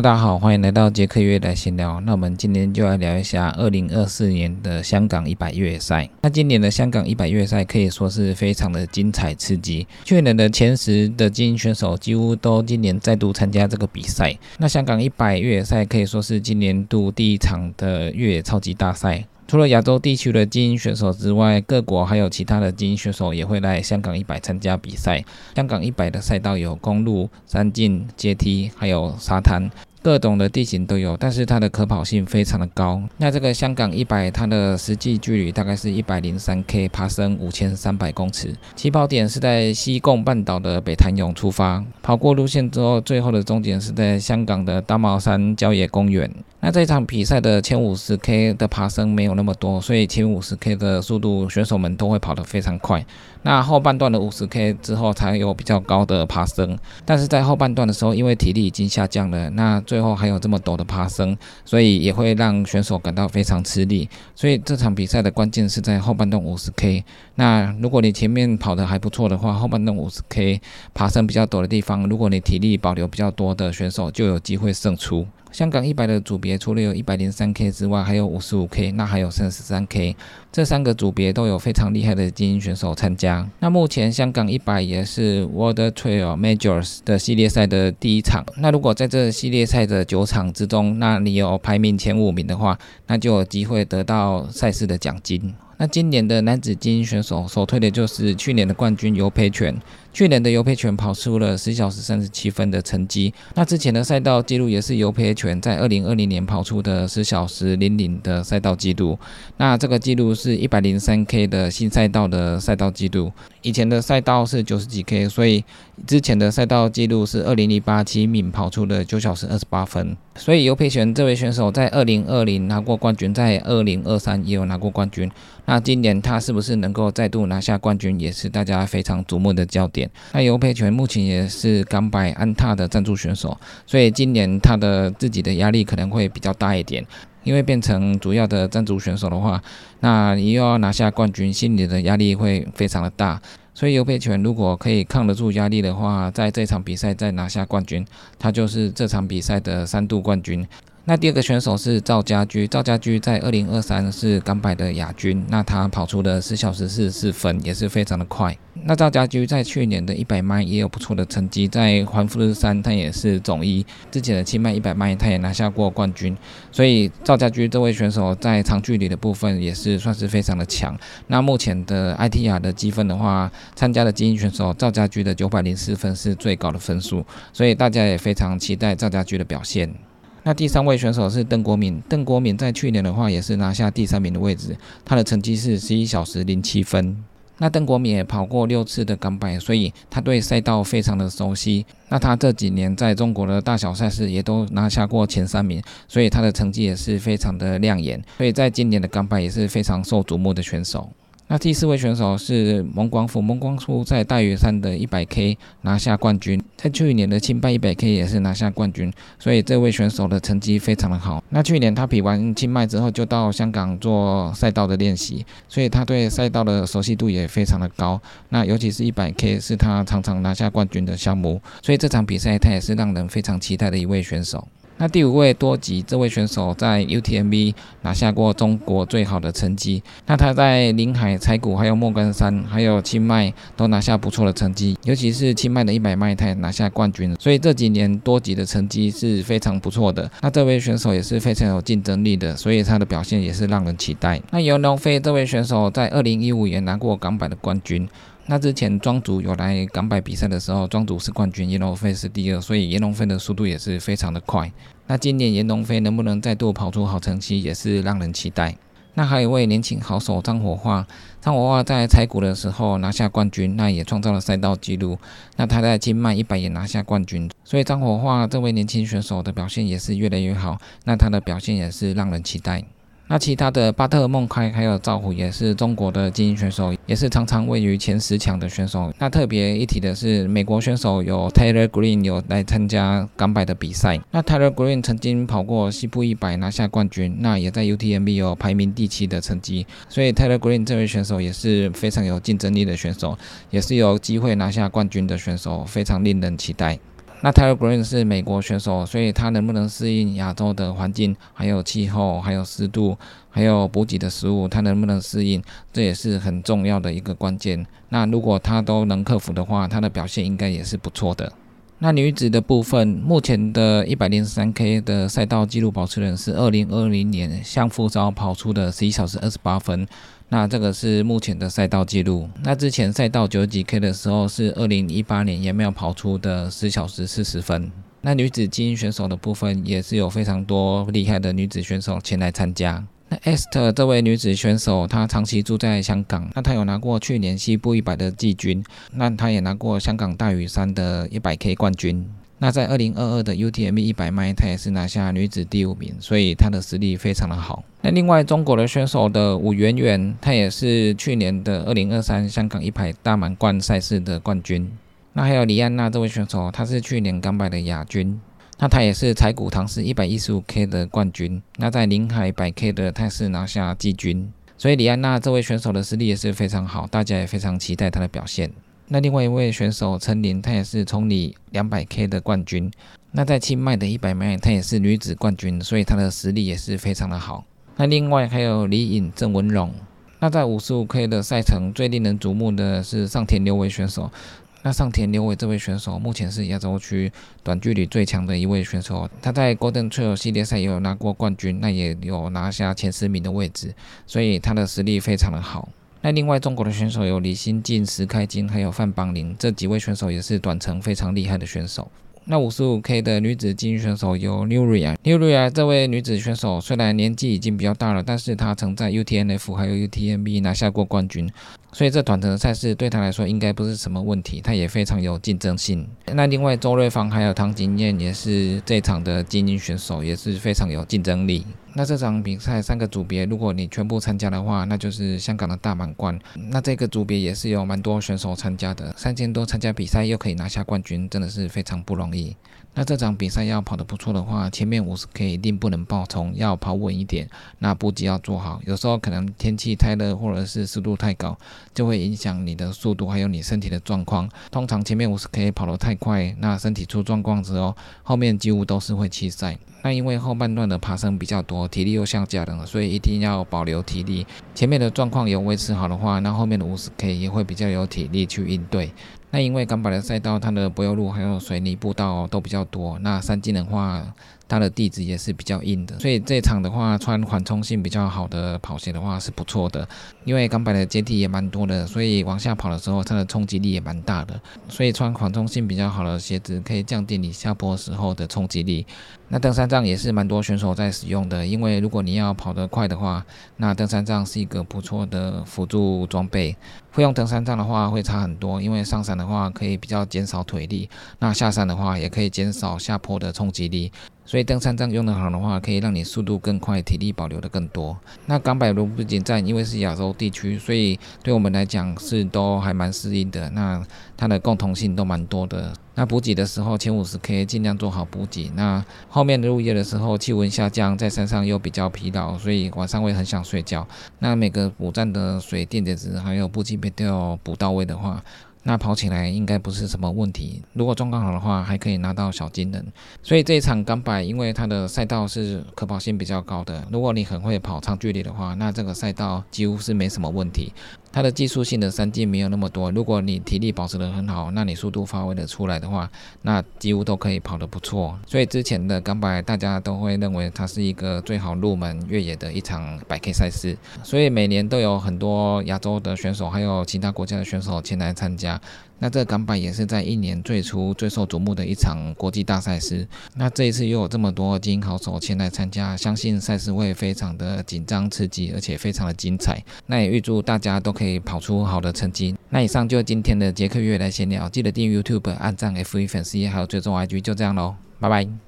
大家好，欢迎来到杰克约来闲聊。那我们今天就来聊一下二零二四年的香港一百越野赛。那今年的香港一百越野赛可以说是非常的精彩刺激，去年的前十的精英选手几乎都今年再度参加这个比赛。那香港一百越野赛可以说是今年度第一场的越野超级大赛。除了亚洲地区的精英选手之外，各国还有其他的精英选手也会来香港一百参加比赛。香港一百的赛道有公路、山径、阶梯，还有沙滩。各种的地形都有，但是它的可跑性非常的高。那这个香港一百，它的实际距离大概是一百零三 K，爬升五千三百公尺。起跑点是在西贡半岛的北潭涌出发，跑过路线之后，最后的终点是在香港的大帽山郊野公园。那这场比赛的前五十 K 的爬升没有那么多，所以前五十 K 的速度选手们都会跑得非常快。那后半段的五十 K 之后才有比较高的爬升，但是在后半段的时候，因为体力已经下降了，那最后还有这么陡的爬升，所以也会让选手感到非常吃力。所以这场比赛的关键是在后半段五十 K。那如果你前面跑得还不错的话，后半段五十 K 爬升比较陡的地方，如果你体力保留比较多的选手，就有机会胜出。香港一百的组别除了有一百零三 K 之外，还有五十五 K，那还有三十三 K，这三个组别都有非常厉害的精英选手参加。那目前香港一百也是 World Trail Majors 的系列赛的第一场。那如果在这系列赛的九场之中，那你有排名前五名的话，那就有机会得到赛事的奖金。那今年的男子精英选手首推的就是去年的冠军尤培权。去年的尤培权跑出了十小时三十七分的成绩。那之前的赛道记录也是尤培权在二零二零年跑出的十小时零零的赛道记录。那这个记录是一百零三 K 的新赛道的赛道记录。以前的赛道是九十几 K，所以之前的赛道记录是二零一八七敏跑出的九小时二十八分。所以尤培权这位选手在二零二零拿过冠军，在二零二三也有拿过冠军。那今年他是不是能够再度拿下冠军，也是大家非常瞩目的焦点。那尤培权目前也是港百安踏的赞助选手，所以今年他的自己的压力可能会比较大一点，因为变成主要的赞助选手的话，那你又要拿下冠军，心里的压力会非常的大。所以尤培权如果可以抗得住压力的话，在这场比赛再拿下冠军，他就是这场比赛的三度冠军。那第二个选手是赵家驹，赵家驹在二零二三是港百的亚军，那他跑出的十小时四十四分，也是非常的快。那赵家驹在去年的一百迈也有不错的成绩，在环富士山他也是总一，之前的七迈一百迈他也拿下过冠军，所以赵家驹这位选手在长距离的部分也是算是非常的强。那目前的 ITR 的积分的话，参加的精英选手赵家驹的九百零四分是最高的分数，所以大家也非常期待赵家驹的表现。那第三位选手是邓国敏，邓国敏在去年的话也是拿下第三名的位置，他的成绩是十一小时零七分。那邓国敏也跑过六次的港百，所以他对赛道非常的熟悉。那他这几年在中国的大小赛事也都拿下过前三名，所以他的成绩也是非常的亮眼，所以在今年的港百也是非常受瞩目的选手。那第四位选手是蒙光富，蒙光富在大屿山的一百 K 拿下冠军，在去年的清迈一百 K 也是拿下冠军，所以这位选手的成绩非常的好。那去年他比完清迈之后，就到香港做赛道的练习，所以他对赛道的熟悉度也非常的高。那尤其是一百 K 是他常常拿下冠军的项目，所以这场比赛他也是让人非常期待的一位选手。那第五位多吉这位选手在 UTMB 拿下过中国最好的成绩。那他在临海、柴谷、还有莫干山、还有清迈都拿下不错的成绩，尤其是清迈的一百迈，他也拿下冠军。所以这几年多吉的成绩是非常不错的。那这位选手也是非常有竞争力的，所以他的表现也是让人期待。那尤龙飞这位选手在二零一五年拿过港百的冠军。那之前庄主有来港百比赛的时候，庄主是冠军，严龙飞是第二，所以严龙飞的速度也是非常的快。那今年严龙飞能不能再度跑出好成绩，也是让人期待。那还有一位年轻好手张火化，张火化在采谷的时候拿下冠军，那也创造了赛道纪录。那他在金迈一百也拿下冠军，所以张火化这位年轻选手的表现也是越来越好。那他的表现也是让人期待。那其他的巴特孟开还有赵虎也是中国的精英选手，也是常常位于前十强的选手。那特别一提的是，美国选手有 Taylor Green 有来参加港百的比赛。那 Taylor Green 曾经跑过西部一百拿下冠军，那也在 UTMB 有排名第七的成绩。所以 Taylor Green 这位选手也是非常有竞争力的选手，也是有机会拿下冠军的选手，非常令人期待。那 Tyler Green 是美国选手，所以他能不能适应亚洲的环境，还有气候，还有湿度，还有补给的食物，他能不能适应，这也是很重要的一个关键。那如果他都能克服的话，他的表现应该也是不错的。那女子的部分，目前的一百零三 K 的赛道记录保持人是二零二零年向富招跑出的十一小时二十八分。那这个是目前的赛道记录。那之前赛道九几 K 的时候是二零一八年也没有跑出的十小时四十分。那女子精英选手的部分也是有非常多厉害的女子选手前来参加。那 Esther 这位女子选手，她长期住在香港。那她有拿过去年西部一百的季军，那她也拿过香港大屿山的一百 K 冠军。那在二零二二的 UTM 一百迈，她也是拿下女子第五名，所以她的实力非常的好。那另外中国的选手的武媛媛，她也是去年的二零二三香港一百大满贯赛事的冠军。那还有李安娜这位选手，她是去年港百的亚军。那她也是柴谷唐氏一百一十五 K 的冠军。那在临海百 K 的，她是拿下季军。所以李安娜这位选手的实力也是非常好，大家也非常期待她的表现。那另外一位选手陈琳，她也是冲里两百 K 的冠军。那在清迈的一百迈，她也是女子冠军，所以她的实力也是非常的好。那另外还有李颖、郑文荣。那在五十五 K 的赛程，最令人瞩目的是上田刘伟选手。那上田刘伟这位选手，目前是亚洲区短距离最强的一位选手。他在 Golden Trail 系列赛也有拿过冠军，那也有拿下前十名的位置，所以他的实力非常的好。那另外中国的选手有李新进、石开金，还有范邦林，这几位选手也是短程非常厉害的选手。那五十五 K 的女子精英选手有 Nuria，Nuria 这位女子选手虽然年纪已经比较大了，但是她曾在 UTNF 还有 UTMB 拿下过冠军，所以这短程的赛事对她来说应该不是什么问题，她也非常有竞争性。那另外周瑞芳还有唐景燕也是这场的精英选手，也是非常有竞争力。那这场比赛三个组别，如果你全部参加的话，那就是香港的大满贯。那这个组别也是有蛮多选手参加的，三千多参加比赛又可以拿下冠军，真的是非常不容易。那这场比赛要跑得不错的话，前面五十 K 一定不能爆冲，要跑稳一点。那补给要做好，有时候可能天气太热或者是湿度太高，就会影响你的速度还有你身体的状况。通常前面五十 K 跑得太快，那身体出状况之后，后面几乎都是会弃赛。那因为后半段的爬升比较多，我体力又下降了，所以一定要保留体力。前面的状况有维持好的话，那后面的五十 K 也会比较有体力去应对。那因为港百的赛道，它的柏油路还有水泥步道都比较多。那山径的话，它的地质也是比较硬的，所以这场的话，穿缓冲性比较好的跑鞋的话是不错的。因为港百的阶梯也蛮多的，所以往下跑的时候，它的冲击力也蛮大的。所以穿缓冲性比较好的鞋子，可以降低你下坡时候的冲击力。那登山杖也是蛮多选手在使用的，因为如果你要跑得快的话，那登山杖是一个不错的辅助装备。会用登山杖的话会差很多，因为上山的话可以比较减少腿力，那下山的话也可以减少下坡的冲击力。所以登山杖用得好的话，可以让你速度更快，体力保留的更多。那港百卢布景站因为是亚洲地区，所以对我们来讲是都还蛮适应的。那它的共同性都蛮多的。那补给的时候，前五十 K 尽量做好补给。那后面的入夜的时候，气温下降，在山上又比较疲劳，所以晚上会很想睡觉。那每个补站的水、电解质还有补给都要补到位的话。那跑起来应该不是什么问题，如果状况好的话，还可以拿到小金人。所以这一场港百，因为它的赛道是可跑性比较高的，如果你很会跑长距离的话，那这个赛道几乎是没什么问题。它的技术性的三 G 没有那么多，如果你体力保持得很好，那你速度发挥的出来的话，那几乎都可以跑得不错。所以之前的港百大家都会认为它是一个最好入门越野的一场百 K 赛事，所以每年都有很多亚洲的选手还有其他国家的选手前来参加。那这个港版也是在一年最初最受瞩目的一场国际大赛事。那这一次又有这么多精英好手前来参加，相信赛事会非常的紧张刺激，而且非常的精彩。那也预祝大家都可以跑出好的成绩。那以上就是今天的捷克月来闲聊，记得订阅 YouTube、按赞 F 一粉丝页，还有追踪 IG，就这样喽，拜拜。